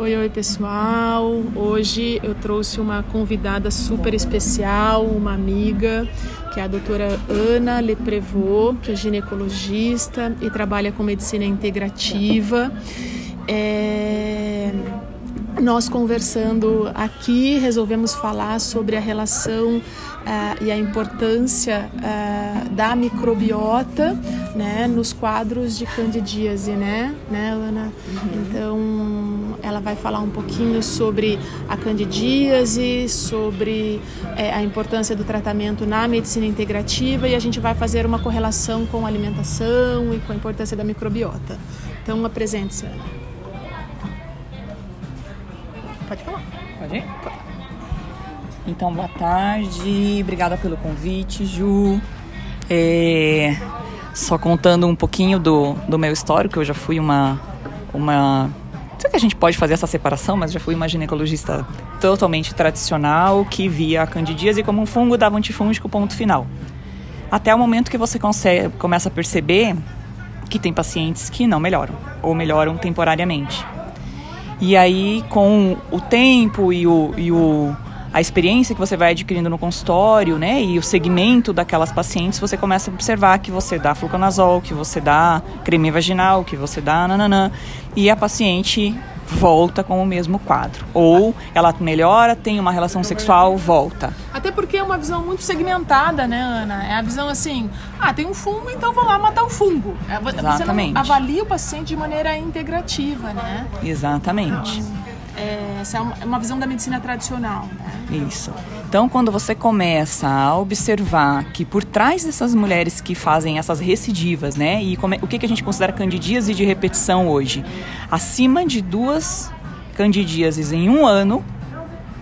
Oi, oi pessoal. Hoje eu trouxe uma convidada super especial, uma amiga, que é a doutora Ana Leprevot, que é ginecologista e trabalha com medicina integrativa. É... Nós conversando aqui resolvemos falar sobre a relação uh, e a importância uh, da microbiota né, nos quadros de candidíase, né, né Ana? Uhum. Então, ela vai falar um pouquinho sobre a candidíase, sobre é, a importância do tratamento na medicina integrativa e a gente vai fazer uma correlação com a alimentação e com a importância da microbiota. Então, apresente-se, Ana. Pode falar. Pode ir? Pode. Então, boa tarde, obrigada pelo convite, Ju. É, só contando um pouquinho do, do meu histórico, eu já fui uma. uma não sei que a gente pode fazer essa separação, mas já fui uma ginecologista totalmente tradicional que via a candidíase como um fungo, dava antifúngico, ponto final. Até o momento que você consegue, começa a perceber que tem pacientes que não melhoram, ou melhoram temporariamente. E aí, com o tempo e o, e o a experiência que você vai adquirindo no consultório, né, e o segmento daquelas pacientes, você começa a observar que você dá fluconazol, que você dá creme vaginal, que você dá nananã, e a paciente volta com o mesmo quadro. Ou ela melhora, tem uma relação sexual, volta. Até porque é uma visão muito segmentada, né, Ana? É a visão assim, ah, tem um fungo, então vou lá matar o fungo. É, você Exatamente. não avalia o paciente de maneira integrativa, né? Exatamente. Então, é, essa é, é uma visão da medicina tradicional. Né? Isso. Então, quando você começa a observar que por trás dessas mulheres que fazem essas recidivas, né? E como, o que, que a gente considera candidíase de repetição hoje? Acima de duas candidíases em um ano,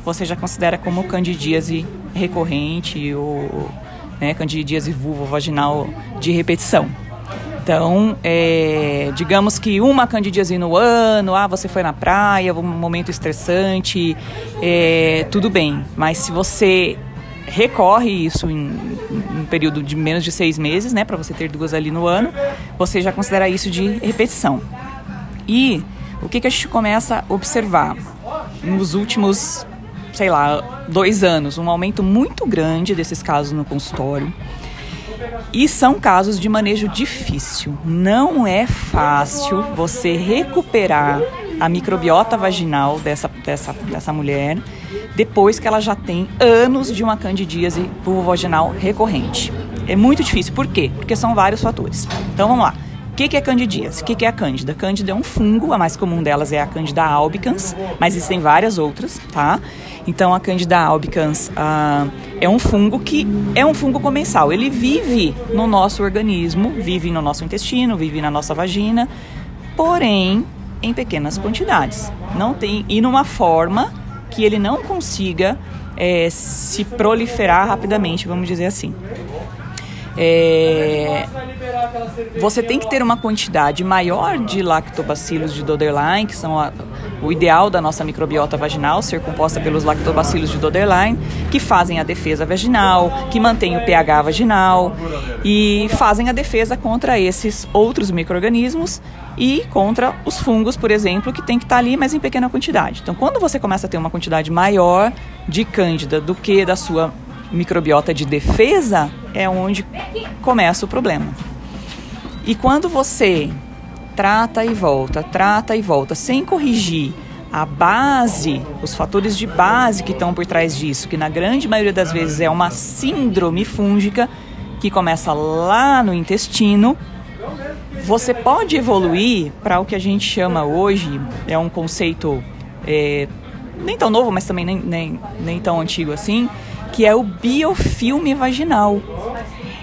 você já considera como candidíase recorrente ou né, candidíase vulvo-vaginal de repetição. Então, é, digamos que uma candidíase no ano, ah, você foi na praia, um momento estressante, é, tudo bem. Mas se você recorre isso em, em um período de menos de seis meses, né, para você ter duas ali no ano, você já considera isso de repetição. E o que, que a gente começa a observar nos últimos, sei lá, dois anos? Um aumento muito grande desses casos no consultório. E são casos de manejo difícil. Não é fácil você recuperar a microbiota vaginal dessa, dessa, dessa mulher depois que ela já tem anos de uma candidíase vulvovaginal recorrente. É muito difícil. Por quê? Porque são vários fatores. Então vamos lá. Que, que é candidíase? O que, que é a cândida? Cândida é um fungo, a mais comum delas é a cândida albicans, mas existem várias outras, tá? Então a Candida albicans ah, é um fungo que é um fungo comensal. Ele vive no nosso organismo, vive no nosso intestino, vive na nossa vagina, porém em pequenas quantidades. Não tem e numa forma que ele não consiga é, se proliferar rapidamente, vamos dizer assim. É, você tem que ter uma quantidade maior de lactobacilos de Doderlein, que são a, o ideal da nossa microbiota vaginal, ser composta pelos lactobacilos de Doderlein, que fazem a defesa vaginal, que mantêm o pH vaginal e fazem a defesa contra esses outros micro-organismos e contra os fungos, por exemplo, que tem que estar ali, mas em pequena quantidade. Então, quando você começa a ter uma quantidade maior de cândida do que da sua microbiota de defesa é onde começa o problema. E quando você trata e volta, trata e volta, sem corrigir a base, os fatores de base que estão por trás disso, que na grande maioria das vezes é uma síndrome fúngica que começa lá no intestino, você pode evoluir para o que a gente chama hoje, é um conceito é, nem tão novo, mas também nem, nem, nem tão antigo assim, que é o biofilme vaginal.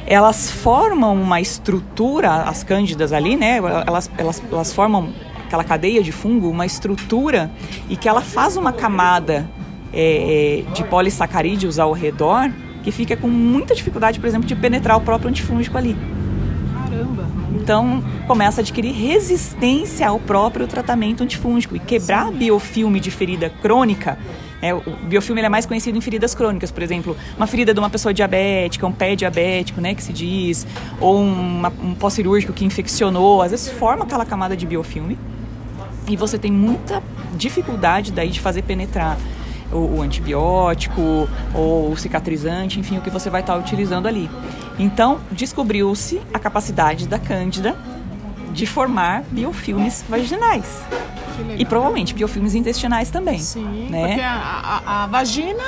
Elas formam uma estrutura, as cândidas ali, né? Elas, elas, elas formam aquela cadeia de fungo, uma estrutura e que ela faz uma camada é, é, de polissacarídeos ao redor que fica com muita dificuldade, por exemplo, de penetrar o próprio antifúngico ali. Caramba! Então começa a adquirir resistência ao próprio tratamento antifúngico e quebrar biofilme de ferida crônica é, o biofilme é mais conhecido em feridas crônicas, por exemplo, uma ferida de uma pessoa diabética, um pé diabético, né, que se diz, ou uma, um pós-cirúrgico que infeccionou, às vezes forma aquela camada de biofilme e você tem muita dificuldade daí de fazer penetrar o, o antibiótico ou o cicatrizante, enfim, o que você vai estar utilizando ali. Então, descobriu-se a capacidade da cândida de formar biofilmes vaginais. E provavelmente biofilmes intestinais também. Sim, né? porque a, a, a vagina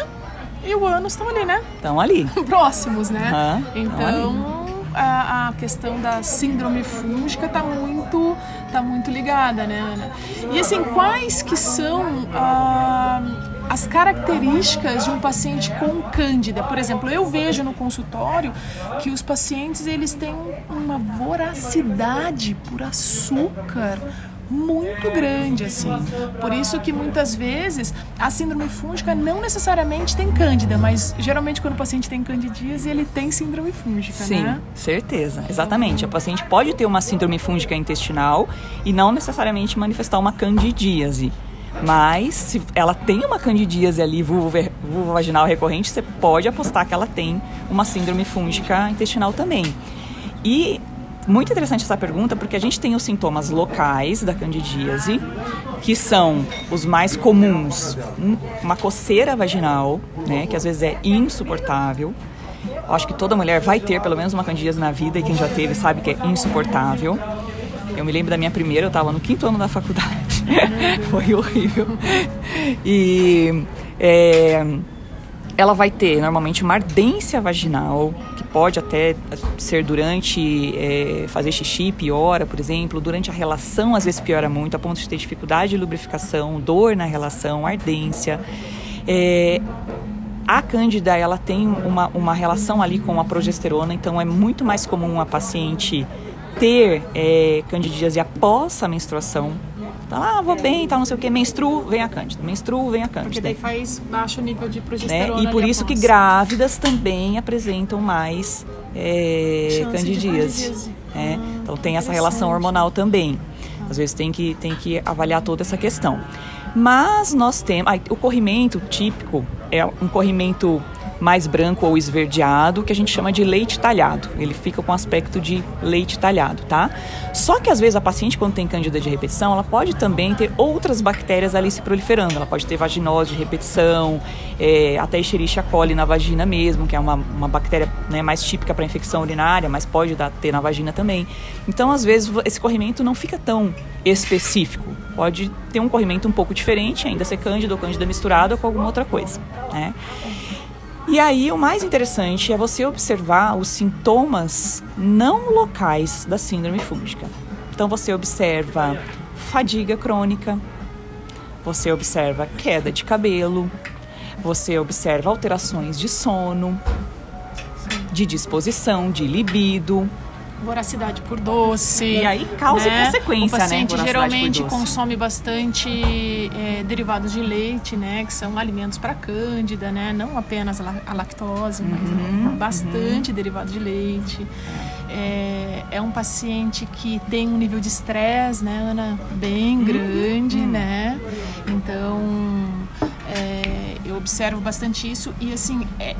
e o ânus estão ali, né? Estão ali. Próximos, né? Uhum, então, a, a, questão da síndrome fúngica está muito, tá muito ligada, né, Ana? E assim, quais que são... Ah, as características de um paciente com cândida. Por exemplo, eu vejo no consultório que os pacientes eles têm uma voracidade por açúcar muito grande assim. Por isso que muitas vezes a síndrome fúngica não necessariamente tem cândida, mas geralmente quando o paciente tem candidíase, ele tem síndrome fúngica, Sim, né? certeza. Exatamente. O paciente pode ter uma síndrome fúngica intestinal e não necessariamente manifestar uma candidíase. Mas se ela tem uma candidíase ali vulvovaginal recorrente, você pode apostar que ela tem uma síndrome fúngica intestinal também. E muito interessante essa pergunta porque a gente tem os sintomas locais da candidíase, que são os mais comuns, uma coceira vaginal, né, que às vezes é insuportável. Acho que toda mulher vai ter pelo menos uma candidíase na vida e quem já teve sabe que é insuportável. Eu me lembro da minha primeira, eu estava no quinto ano da faculdade. Foi horrível. E é, ela vai ter normalmente uma ardência vaginal, que pode até ser durante é, fazer xixi, piora, por exemplo, durante a relação às vezes piora muito, a ponto de ter dificuldade de lubrificação, dor na relação, ardência. É, a cândida ela tem uma, uma relação ali com a progesterona, então é muito mais comum a paciente ter é, candidíase após a menstruação Tá lá, ah, vou bem, tal, não sei o que, menstruo, vem a cândida, menstruo, vem a cândida. Porque daí faz baixo nível de progesterona. Né? E por isso após. que grávidas também apresentam mais é, candidíase. Né? Ah, então tem essa relação hormonal também. Às vezes tem que, tem que avaliar toda essa questão. Mas nós temos. Ah, o corrimento típico é um corrimento mais branco ou esverdeado, que a gente chama de leite talhado. Ele fica com aspecto de leite talhado, tá? Só que às vezes a paciente, quando tem candida de repetição, ela pode também ter outras bactérias ali se proliferando. Ela pode ter vaginose de repetição, é, até Escherichia coli na vagina mesmo, que é uma, uma bactéria né, mais típica para infecção urinária, mas pode dar, ter na vagina também. Então, às vezes, esse corrimento não fica tão específico. Pode ter um corrimento um pouco diferente, ainda ser cândida ou cândida misturada com alguma outra coisa, né? E aí, o mais interessante é você observar os sintomas não locais da síndrome fúngica. Então, você observa fadiga crônica, você observa queda de cabelo, você observa alterações de sono, de disposição, de libido, voracidade por doce. E aí causa né? consequência, o paciente né? geralmente consome bastante é, derivados de leite, né? Que são alimentos para cândida, né? Não apenas a lactose, uhum, mas bastante uhum. derivado de leite. É, é, um paciente que tem um nível de estresse, né, Ana? Bem uhum. grande, uhum. né? Então, é, eu observo bastante isso e, assim, é,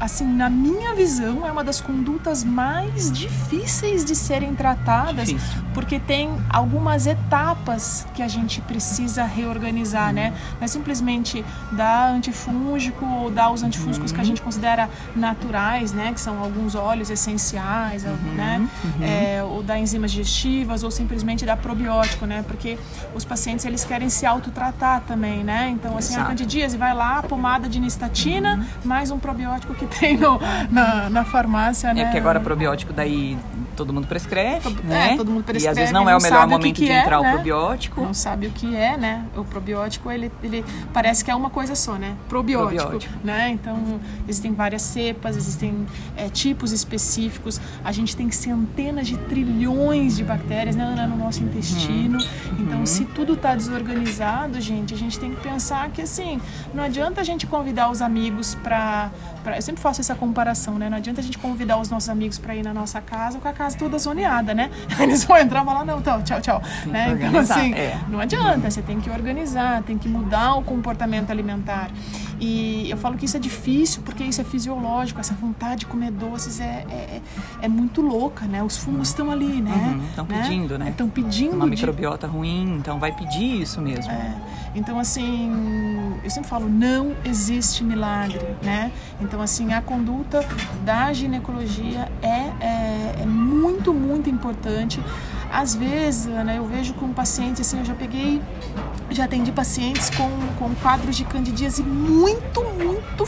assim, na minha visão, é uma das condutas mais difíceis de serem tratadas, Difícil. porque tem algumas etapas que a gente precisa reorganizar, né? Não é simplesmente dar antifúngico ou dar os antifúngicos uhum. que a gente considera naturais, né? Que são alguns óleos essenciais, uhum. né? Uhum. É, ou dar enzimas digestivas, ou simplesmente dar probiótico, né? Porque os pacientes, eles querem se autotratar também, né? Então, assim, Exato. a candidíase vai lá, pomada de nistatina, uhum. mais um probiótico que tem no, na, na farmácia, é né? É porque agora probiótico daí todo mundo prescreve, todo, né? É, todo mundo prescreve. E às vezes não é o melhor momento que que de é, entrar né? o probiótico. Não sabe o que é, né? O probiótico, ele, ele parece que é uma coisa só, né? Probiótico, probiótico. né? Então, existem várias cepas, existem é, tipos específicos. A gente tem centenas de trilhões de bactérias, né, no nosso intestino. Uhum. Então, uhum. se tudo está desorganizado, gente, a gente tem que pensar que, assim, não adianta a gente convidar os amigos para... Eu sempre faço essa comparação, né? Não adianta a gente convidar os nossos amigos para ir na nossa casa com a casa toda zoneada, né? Eles vão entrar e falar, não, então, tchau, tchau. Né? Então, assim, é. não adianta, você tem que organizar, tem que mudar o comportamento alimentar. E eu falo que isso é difícil porque isso é fisiológico, essa vontade de comer doces é, é, é muito louca, né? Os fungos estão ali, né? Estão né? pedindo, né? Estão pedindo. Uma de- microbiota ruim, então vai pedir isso mesmo. é, então, assim, eu sempre falo, não existe milagre, né? Então, assim, a conduta da ginecologia é, muito, muito importante. Às vezes, Ana, eu vejo com pacientes, assim, eu já peguei, já atendi pacientes com, com quadros de candidíase muito, muito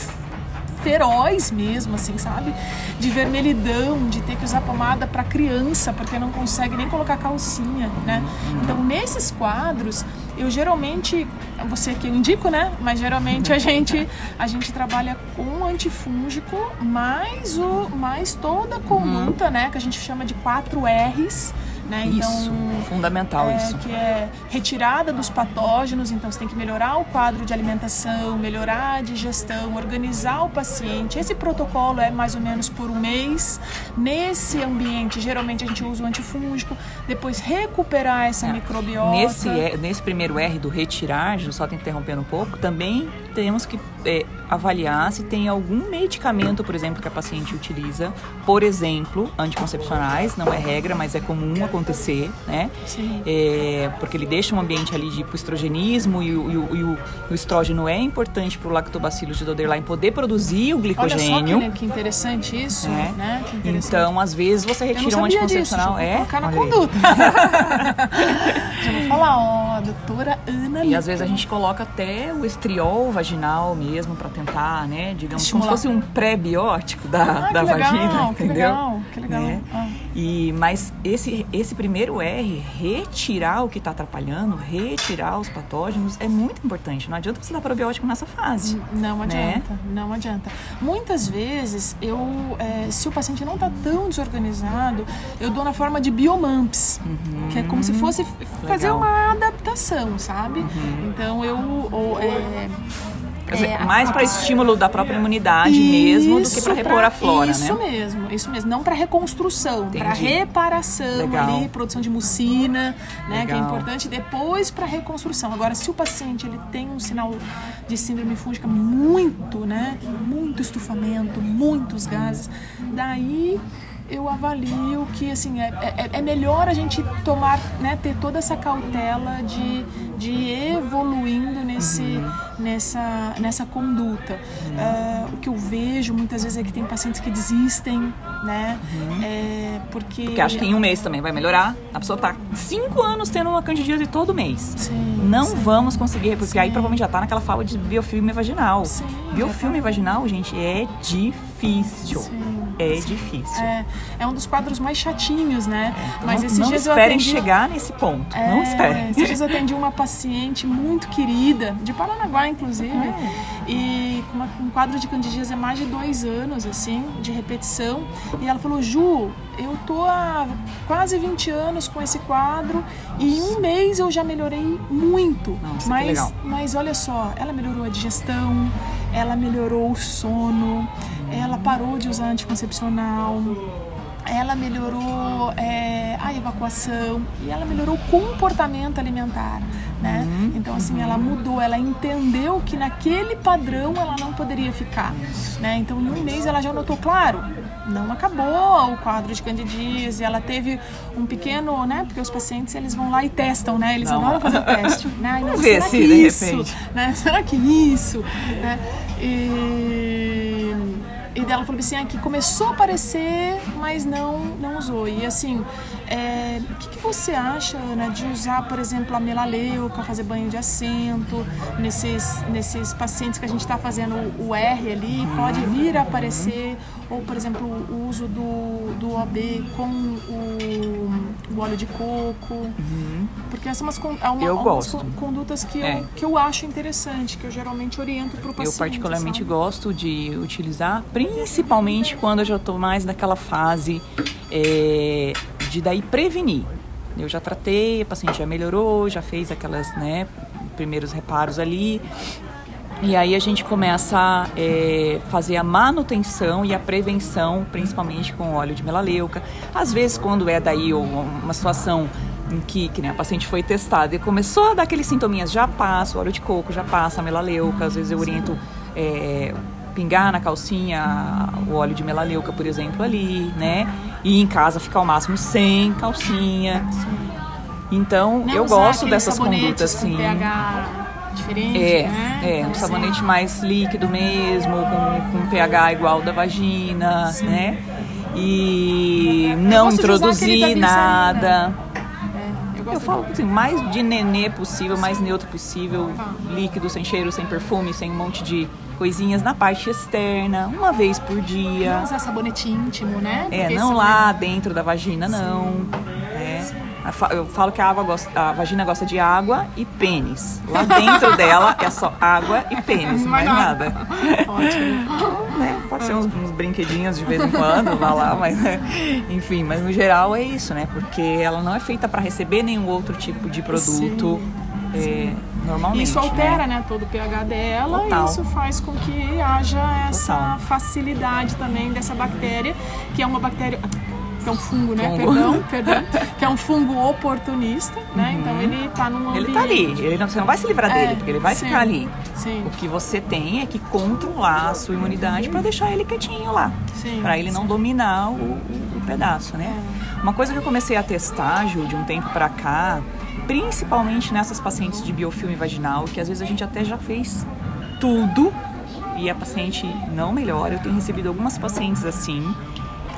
feroz mesmo, assim, sabe? De vermelhidão, de ter que usar pomada para criança, porque não consegue nem colocar calcinha, né? Então, nesses quadros, eu geralmente, você que eu indico, né? Mas geralmente a gente a gente trabalha com antifúngico, mais o mais toda a conduta, né, que a gente chama de 4 R's, né? isso, fundamental é, isso. que é retirada dos patógenos, então você tem que melhorar o quadro de alimentação, melhorar a digestão, organizar o paciente. Esse protocolo é mais ou menos por um mês. Nesse ambiente, geralmente a gente usa o antifúngico, depois recuperar essa microbiota. Nesse, é, nesse primeiro R do retirar, só te interrompendo um pouco, também temos que é, avaliar se tem algum medicamento, por exemplo, que a paciente utiliza, por exemplo, anticoncepcionais, não é regra, mas é comum acontecer, né? Sim. É, porque ele deixa um ambiente ali de hipoestrogenismo e, o, e o- e o- o estrógeno é importante para o lactobacillus de Doderlein poder produzir o Olha só glicogênio. que, que interessante isso, É. né? Que interessante. Então, às vezes, você retira um sabia disso, já anticoncepcional. é, colocar na conduta. já vou falar, ó, doutora Ana E às vezes a gente coloca até o estriol vaginal mesmo para tentar, né? Digamos, Estimular. como se fosse um pré-biótico da, Ah, da que legal, vagina, que entendeu? legal, que legal. Né? Ah. E, mas esse, esse primeiro R, retirar o que está atrapalhando, retirar os patógenos, é muito importante. Não adianta você dar probiótico nessa fase. Não né? adianta, não adianta. Muitas vezes, eu, é, se o paciente não está tão desorganizado, eu dou na forma de biomamps, que é como se fosse fazer Legal. uma adaptação, sabe? Então eu. Ou, é, dizer, é, mais para estímulo da própria imunidade mesmo do que para Isso repor a flora, isso né? mesmo, isso mesmo. Não para reconstrução, para reparação Legal. ali, produção de mucina, né, que é Legal. importante depois para reconstrução. Agora, se o paciente ele tem um sinal de síndrome fúngica muito, né, muito estufamento, muitos gases, daí eu avalio que assim é, é, é melhor a gente tomar, né, ter toda essa cautela de, de ir evoluindo nesse, Uhum. nessa, nessa conduta. Ah, o que eu vejo muitas vezes é que tem pacientes que desistem, né? É, porque Uhum. Porque acho que em um mês também vai melhorar. A pessoa tá cinco anos tendo uma candidíase todo mês. Sim, Não sim. vamos conseguir, porque aí Sim. provavelmente já tá naquela fala de biofilme vaginal. Sim, biofilme tá. vaginal, gente, é difícil. Sim, é difícil. É, é um dos quadros mais chatinhos, né? Mas não esses não dias eu esperem atendi... chegar nesse ponto. É, não esperem. Esses dias eu atendi uma paciente muito querida, de Paranaguá, inclusive, É. e com um quadro de candidíase há mais de dois anos, assim, de repetição. E ela falou, Ju, eu tô há quase 20 anos com esse quadro e em um mês eu já melhorei muito. Nossa, mas, legal. mas olha só, ela melhorou a digestão, ela melhorou o sono, ela parou de usar anticoncepcional ela melhorou é, a evacuação e ela melhorou o comportamento alimentar, né? Então assim ela mudou, ela entendeu que naquele padrão ela não poderia ficar, né? Então em um mês ela já notou, claro, não acabou o quadro de candidíase, ela teve um pequeno, né? Porque os pacientes eles vão lá e testam, né? Eles Não. adoram fazer o teste, né? Não, será se, que de isso, né? Será que isso, né? E e dela falou assim, ah, que começou a aparecer, mas não, não usou. E assim, é, o que, que você acha, Ana, de usar, por exemplo, a melaleuca, fazer banho de assento, nesses, nesses pacientes que a gente está fazendo o R ali, pode vir a aparecer, ou, por exemplo, o uso do, do OB com o, o óleo de coco, porque essas são umas, con- é uma, Eu algumas gosto. con- condutas que, É. eu, que eu acho interessante, que eu geralmente oriento para o paciente. Eu particularmente sabe? gosto de utilizar, principalmente quando eu já estou mais naquela fase é, de daí prevenir. Eu já tratei, a paciente já melhorou, já fez aquelas, né, primeiros reparos ali. E aí a gente começa a é, fazer a manutenção e a prevenção, principalmente com óleo de melaleuca. Às vezes, quando é daí uma situação em que, que né, a paciente foi testada e começou a dar aqueles sintominhas, já passa o óleo de coco, já passa a melaleuca. Às vezes eu oriento é, pingar na calcinha o óleo de melaleuca, por exemplo, ali, né? E em casa ficar ao máximo sem calcinha. Então, Não eu gosto dessas condutas, com sim. pH diferente, É, né? é, um Então, sabonete assim, mais líquido mesmo, com, com pH igual da vagina, né? E não introduzir nada. é, eu falo assim, mais de nenê possível, mais neutro possível, Tá. líquido, sem cheiro, sem perfume, sem um monte de coisinhas na parte externa, uma vez por Não dia. usar sabonete íntimo, né? É, Porque não esse lá dentro da vagina, não. É. Eu falo que a, água gosta, a vagina gosta de água e pênis. Lá dentro dela é só água e pênis, Não mais vai nada. Ótimo. Né? Pode ser uns, uns brinquedinhos de vez em quando, lá lá, mas né? enfim, mas no geral é isso, né? Porque ela não é feita para receber nenhum outro tipo de produto é, normalmente. Isso altera, né? né, todo o pH dela Total. e isso faz com que haja essa Total. facilidade também dessa bactéria, que é uma bactéria que é um fungo, né? Fungo. Perdão, perdão. Que é um fungo oportunista, né? Então ele tá num ambiente. Ele tá ali, ele não, você não vai se livrar É, dele, porque ele vai sim, ficar ali. Sim. O que você tem é que controlar a sua imunidade para deixar ele quietinho lá. Para ele não dominar o, o- o pedaço, né? Uma coisa que eu comecei a testar, Ju, de um tempo para cá, principalmente nessas pacientes de biofilme vaginal, que às vezes a gente até já fez tudo e a paciente não melhora. Eu tenho recebido algumas pacientes assim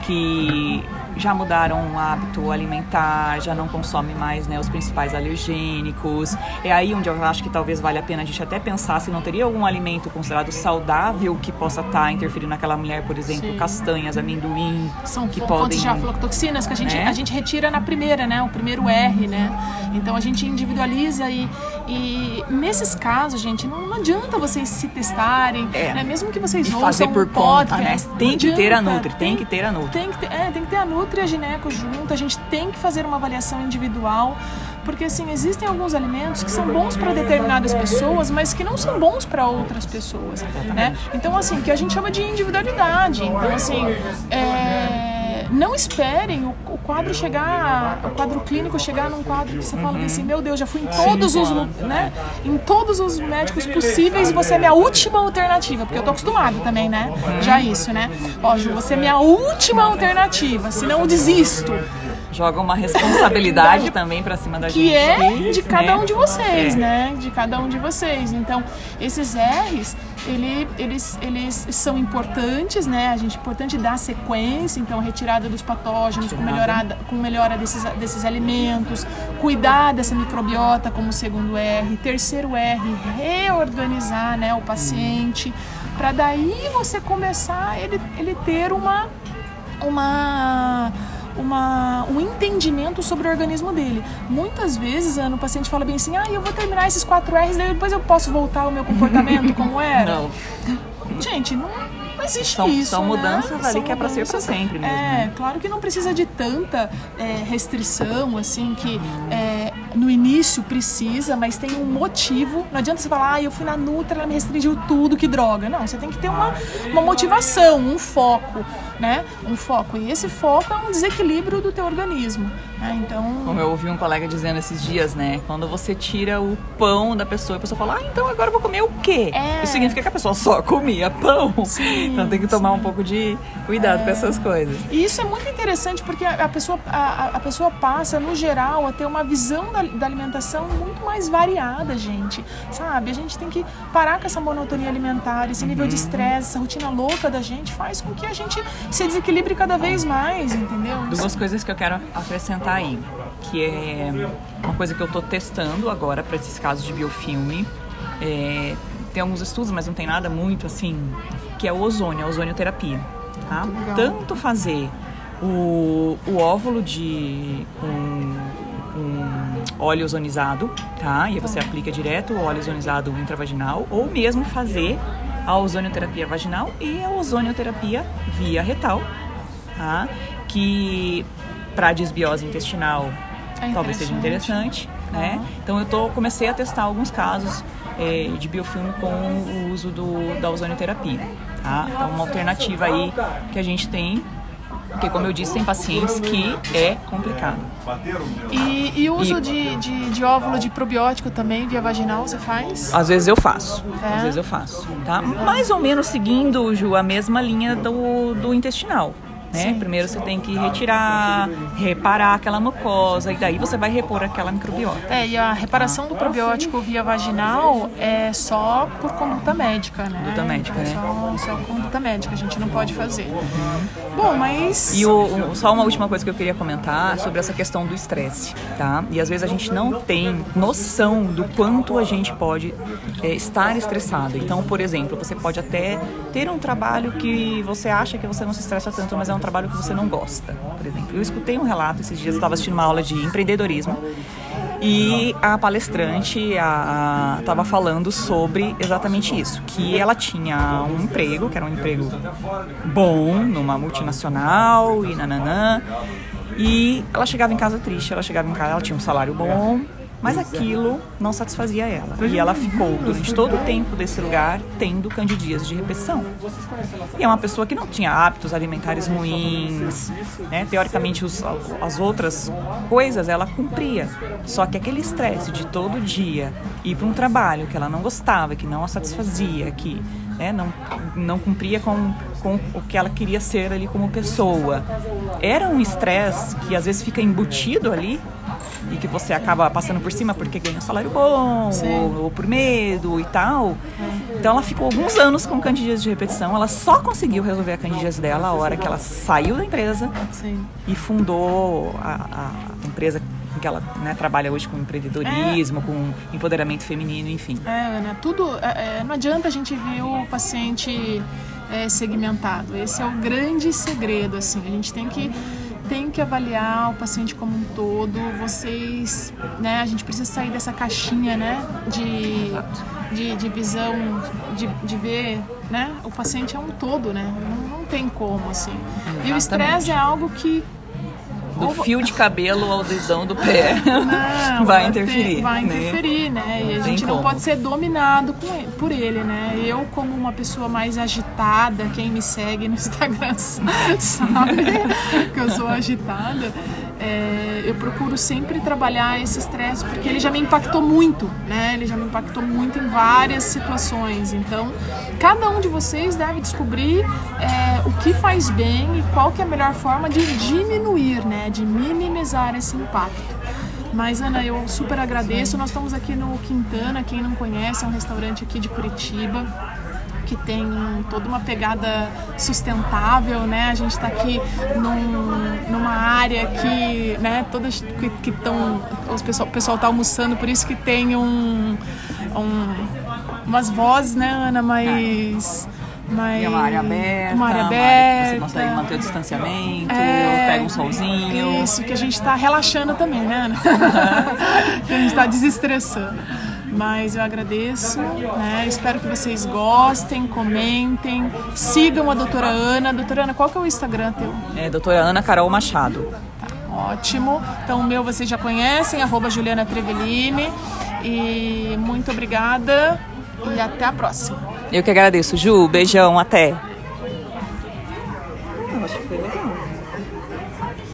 que já mudaram o hábito alimentar, já não consomem mais né, os principais alergênicos. É aí onde eu acho que talvez valha a pena a gente até pensar se não teria algum alimento considerado saudável que possa estar interferindo naquela mulher, por exemplo, Sim. castanhas, amendoim, São que fontes podem de aflatoxinas que a gente, né? a gente retira na primeira, né? O primeiro R, né? Então a gente individualiza e, e nesses casos, gente, não, adianta vocês se testarem, É. né? Mesmo que vocês E ouçam fazer por um conta, né? podcast, Tem não que ter a. Nutri, tem que ter a Nutri. Tem que ter, é, tem que ter a Nutri e a Gineco junto, a gente tem que fazer uma avaliação individual, porque assim, existem alguns alimentos que são bons para determinadas pessoas, mas que não são bons para outras pessoas, né? Então assim, que a gente chama de individualidade. Então assim, é, não esperem o, o quadro chegar, o quadro clínico chegar num quadro que você fala assim, meu Deus, já fui em todos os, né? Em todos os médicos possíveis e você é minha última alternativa, porque eu tô acostumada também, né? Já isso, né? Ó, Ju, você é minha última alternativa, senão eu desisto. Joga uma responsabilidade também pra cima da gente. Que é de cada né? um de vocês, É. né? De cada um de vocês. Então, esses R's, ele, eles, eles são importantes, né? A gente é importante dar sequência, então, retirada dos patógenos, com melhorada, com melhora desses, desses alimentos, cuidar dessa microbiota como segundo R, terceiro R, reorganizar né, o paciente, para daí você começar ele, ele ter uma uma, uma, um entendimento sobre o organismo dele. Muitas vezes, Ana, o paciente fala bem assim, ah, eu vou terminar esses 4 R's, daí depois eu posso voltar ao meu comportamento como era. Não. Gente, não, não existe São- isso. são né? mudanças ali São que é pra ser mudanças- sempre mesmo, É, né? claro que não precisa de tanta é, restrição, assim, que é, no início precisa, mas tem um motivo. Não adianta você falar, ah, eu fui na Nutra, ela me restringiu tudo, que droga. Não, você tem que ter uma, uma motivação, um foco, né? Um foco. E esse foco é um desequilíbrio do teu organismo. Né? Então, Como eu ouvi um colega dizendo esses dias, né? Quando você tira o pão da pessoa, a pessoa fala, ah, então agora eu vou comer o quê? É. Isso significa que a pessoa só comia pão. Sim, então tem que tomar sim. um pouco de cuidado com essas coisas. E isso é muito interessante porque a, pessoa, a, a pessoa passa, no geral, a ter uma visão da, da alimentação muito mais variada, gente. Sabe? A gente tem que parar com essa monotonia alimentar, esse nível de Uhum. estresse, essa rotina louca da gente faz com que a gente se desequilibre cada vez mais, entendeu? Duas coisas que eu quero acrescentar aí, que é uma coisa que eu tô testando agora para esses casos de biofilme. É, tem alguns estudos, mas não tem nada muito assim, que é o ozônio, a ozonioterapia. Tá? Tanto fazer o, o óvulo de com, com óleo ozonizado, tá? E aí você aplica direto o óleo ozonizado intravaginal, ou mesmo fazer a ozonioterapia vaginal e a ozonioterapia via retal, tá? Que para desbiose intestinal É talvez seja interessante. né? Então eu tô, comecei a testar alguns casos eh, de biofilme com o uso do, da ozonioterapia, tá? Então uma alternativa aí que a gente tem Porque, como eu disse, tem pacientes que é complicado. E, e uso e, de, de, de, óvulo de probiótico também via vaginal você faz? Às vezes eu faço. É. Às vezes eu faço. Tá? Mais ou menos seguindo, Ju, a mesma linha do, do intestinal. Né? Primeiro você tem que retirar, reparar aquela mucosa e daí você vai repor aquela microbiota. É, e a reparação do probiótico via vaginal é só por conduta médica, né? Conduta médica, né? Só, só conduta médica, a gente não pode fazer. Uhum. Bom, mas... E o, só uma última coisa que eu queria comentar sobre essa questão do estresse, tá? E às vezes a gente não tem noção do quanto a gente pode é, estar estressado. Então, por exemplo, você pode até ter um trabalho que você acha que você não se estressa tanto, mas é um um trabalho que você não gosta, por exemplo. Eu escutei um relato esses dias, eu estava assistindo uma aula de empreendedorismo e a palestrante estava falando sobre exatamente isso, que ela tinha um emprego, que era um emprego bom, numa multinacional e nananã, e ela chegava em casa triste, ela chegava em casa, ela tinha um salário bom, mas aquilo não satisfazia ela. E ela ficou durante todo o tempo desse lugar tendo candidias de repetição. E é uma pessoa que não tinha hábitos alimentares ruins, né? teoricamente os, as outras coisas ela cumpria. Só que aquele estresse de todo dia ir para um trabalho que ela não gostava, que não a satisfazia, que né, não, não cumpria com, com o que ela queria ser ali como pessoa. Era um estresse que às vezes fica embutido ali e que você acaba passando por cima porque ganha um salário bom ou, ou, por medo e tal. Então ela ficou alguns anos com candidíase de repetição. Ela só conseguiu resolver a candidíase dela a hora que ela saiu da empresa Sim. e fundou a, a empresa que ela né, trabalha hoje com empreendedorismo, é. com empoderamento feminino, enfim. É, Ana, tudo. É, é, não adianta a gente ver o paciente é, segmentado. Esse é o grande segredo, assim. A gente tem que tem que avaliar o paciente como um todo. Vocês, né, a gente precisa sair dessa caixinha, né, de, de, de visão, de, de ver, né, o paciente é um todo, né, não, não tem como, assim. Exatamente. E o estresse é algo que do fio de cabelo ao dedão do pé não, vai interferir. vai né? interferir, né? né? E a gente não pode ser dominado ele, por ele, né? Eu, como uma pessoa mais agitada, quem me segue no Instagram sabe que eu sou agitada é, eu procuro sempre trabalhar esse estresse porque ele já me impactou muito, né? Ele já me impactou muito em várias situações. Então, cada um de vocês deve descobrir é, o que faz bem e qual que é a melhor forma de diminuir, né? De minimizar esse impacto. Mas, Ana, eu super agradeço. Nós estamos aqui no Quintana, quem não conhece, é um restaurante aqui de Curitiba que tem toda uma pegada sustentável, né? A gente está aqui num, numa área que, né, todas que estão, o pessoal, o pessoal tá almoçando, por isso que tem um, um umas vozes, né, Ana, mais mas... É uma área aberta, uma área aberta. Você consegue manter o distanciamento, é, pega um solzinho. Isso, que a gente está relaxando também, né, Ana? que a gente está desestressando. Mas eu agradeço, né? espero que vocês gostem, comentem, sigam a doutora Ana. Doutora Ana, qual que é o Instagram teu? É doutora Ana Carol Machado. Tá, ótimo. Então o meu vocês já conhecem, arroba Juliana Trevelini. E muito obrigada e até a próxima. Eu que agradeço, Ju. Beijão, até. Eu acho que foi